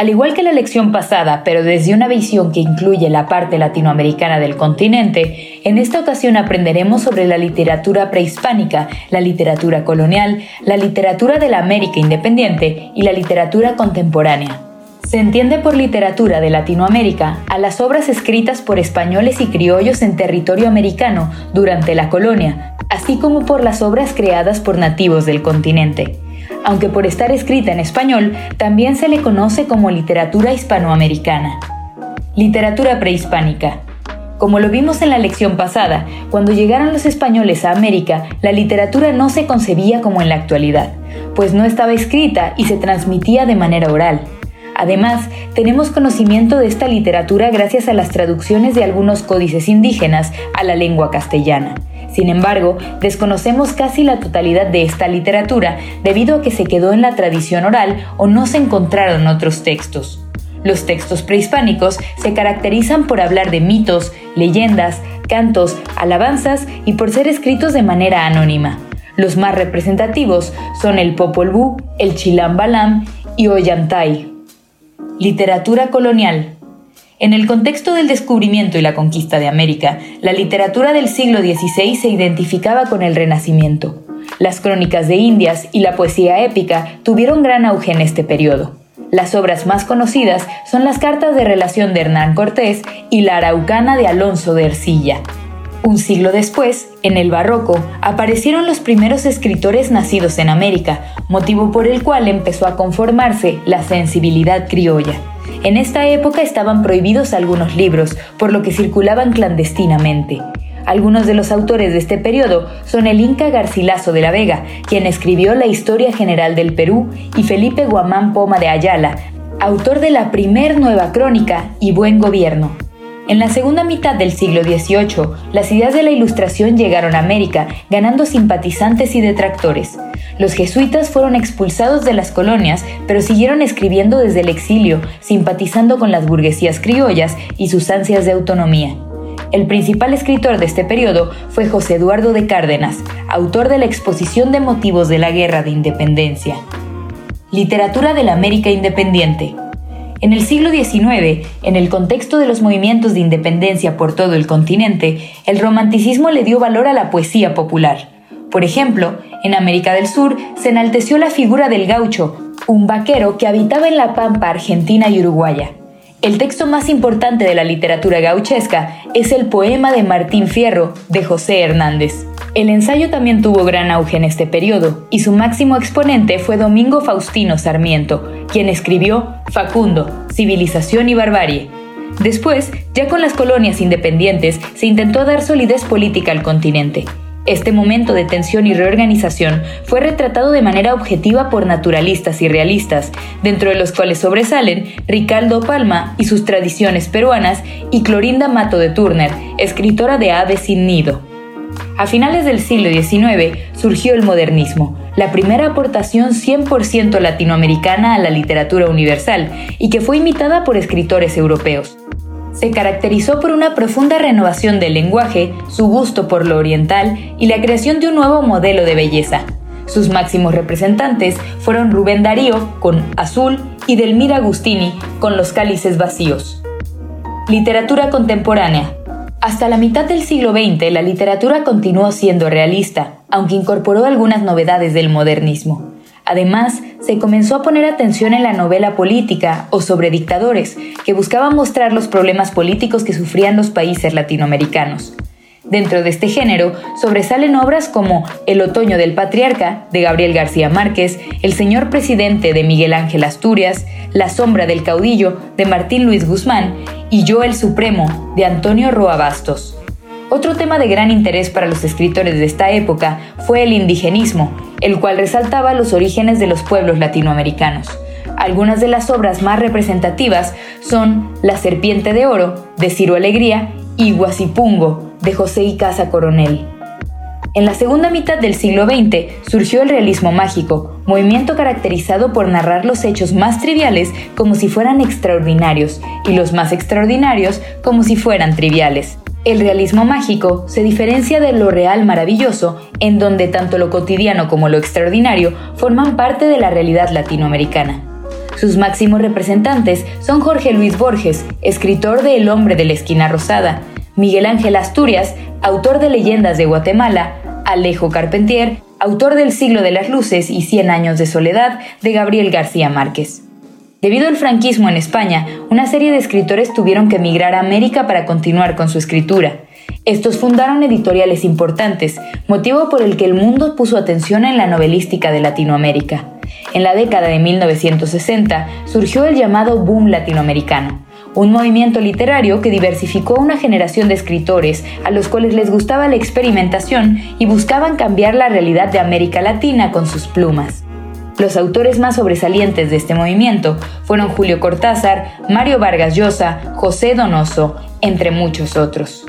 Al igual que la lección pasada, pero desde una visión que incluye la parte latinoamericana del continente, en esta ocasión aprenderemos sobre la literatura prehispánica, la literatura colonial, la literatura de la América independiente y la literatura contemporánea. Se entiende por literatura de Latinoamérica a las obras escritas por españoles y criollos en territorio americano durante la colonia, así como por las obras creadas por nativos del continente aunque por estar escrita en español también se le conoce como literatura hispanoamericana. Literatura prehispánica. Como lo vimos en la lección pasada, cuando llegaron los españoles a América, la literatura no se concebía como en la actualidad, pues no estaba escrita y se transmitía de manera oral. Además, tenemos conocimiento de esta literatura gracias a las traducciones de algunos códices indígenas a la lengua castellana. Sin embargo, desconocemos casi la totalidad de esta literatura debido a que se quedó en la tradición oral o no se encontraron otros textos. Los textos prehispánicos se caracterizan por hablar de mitos, leyendas, cantos, alabanzas y por ser escritos de manera anónima. Los más representativos son el Popol Vuh, el Chilam Balam y Ollantay. Literatura colonial. En el contexto del descubrimiento y la conquista de América, la literatura del siglo XVI se identificaba con el Renacimiento. Las crónicas de Indias y la poesía épica tuvieron gran auge en este periodo. Las obras más conocidas son las cartas de relación de Hernán Cortés y la Araucana de Alonso de Ercilla. Un siglo después, en el Barroco, aparecieron los primeros escritores nacidos en América, motivo por el cual empezó a conformarse la sensibilidad criolla. En esta época estaban prohibidos algunos libros, por lo que circulaban clandestinamente. Algunos de los autores de este periodo son el Inca Garcilaso de la Vega, quien escribió la Historia General del Perú, y Felipe Guamán Poma de Ayala, autor de la primer Nueva Crónica y Buen Gobierno. En la segunda mitad del siglo XVIII, las ideas de la Ilustración llegaron a América, ganando simpatizantes y detractores. Los jesuitas fueron expulsados de las colonias, pero siguieron escribiendo desde el exilio, simpatizando con las burguesías criollas y sus ansias de autonomía. El principal escritor de este periodo fue José Eduardo de Cárdenas, autor de la exposición de motivos de la Guerra de Independencia. Literatura de la América Independiente. En el siglo XIX, en el contexto de los movimientos de independencia por todo el continente, el romanticismo le dio valor a la poesía popular. Por ejemplo, en América del Sur se enalteció la figura del gaucho, un vaquero que habitaba en la pampa argentina y uruguaya. El texto más importante de la literatura gauchesca es el poema de Martín Fierro, de José Hernández. El ensayo también tuvo gran auge en este periodo, y su máximo exponente fue Domingo Faustino Sarmiento, quien escribió Facundo, Civilización y Barbarie. Después, ya con las colonias independientes, se intentó dar solidez política al continente. Este momento de tensión y reorganización fue retratado de manera objetiva por naturalistas y realistas, dentro de los cuales sobresalen Ricardo Palma y sus tradiciones peruanas y Clorinda Mato de Turner, escritora de Aves sin nido. A finales del siglo XIX surgió el modernismo, la primera aportación 100% latinoamericana a la literatura universal y que fue imitada por escritores europeos se caracterizó por una profunda renovación del lenguaje, su gusto por lo oriental y la creación de un nuevo modelo de belleza. Sus máximos representantes fueron Rubén Darío con Azul y Delmira Agustini con Los cálices vacíos. Literatura contemporánea. Hasta la mitad del siglo XX la literatura continuó siendo realista, aunque incorporó algunas novedades del modernismo. Además, se comenzó a poner atención en la novela política o sobre dictadores, que buscaban mostrar los problemas políticos que sufrían los países latinoamericanos. Dentro de este género sobresalen obras como El otoño del patriarca de Gabriel García Márquez, El señor presidente de Miguel Ángel Asturias, La sombra del caudillo de Martín Luis Guzmán y Yo el Supremo de Antonio Roa Bastos. Otro tema de gran interés para los escritores de esta época fue el indigenismo, el cual resaltaba los orígenes de los pueblos latinoamericanos. Algunas de las obras más representativas son La Serpiente de Oro, de Ciro Alegría, y Guasipungo, de José Icaza Coronel. En la segunda mitad del siglo XX surgió el realismo mágico, movimiento caracterizado por narrar los hechos más triviales como si fueran extraordinarios y los más extraordinarios como si fueran triviales. El realismo mágico se diferencia de lo real maravilloso, en donde tanto lo cotidiano como lo extraordinario forman parte de la realidad latinoamericana. Sus máximos representantes son Jorge Luis Borges, escritor de El hombre de la esquina rosada, Miguel Ángel Asturias, autor de Leyendas de Guatemala, Alejo Carpentier, autor del Siglo de las Luces y Cien años de soledad de Gabriel García Márquez. Debido al franquismo en España, una serie de escritores tuvieron que emigrar a América para continuar con su escritura. Estos fundaron editoriales importantes, motivo por el que el mundo puso atención en la novelística de Latinoamérica. En la década de 1960 surgió el llamado boom latinoamericano, un movimiento literario que diversificó a una generación de escritores a los cuales les gustaba la experimentación y buscaban cambiar la realidad de América Latina con sus plumas. Los autores más sobresalientes de este movimiento fueron Julio Cortázar, Mario Vargas Llosa, José Donoso, entre muchos otros.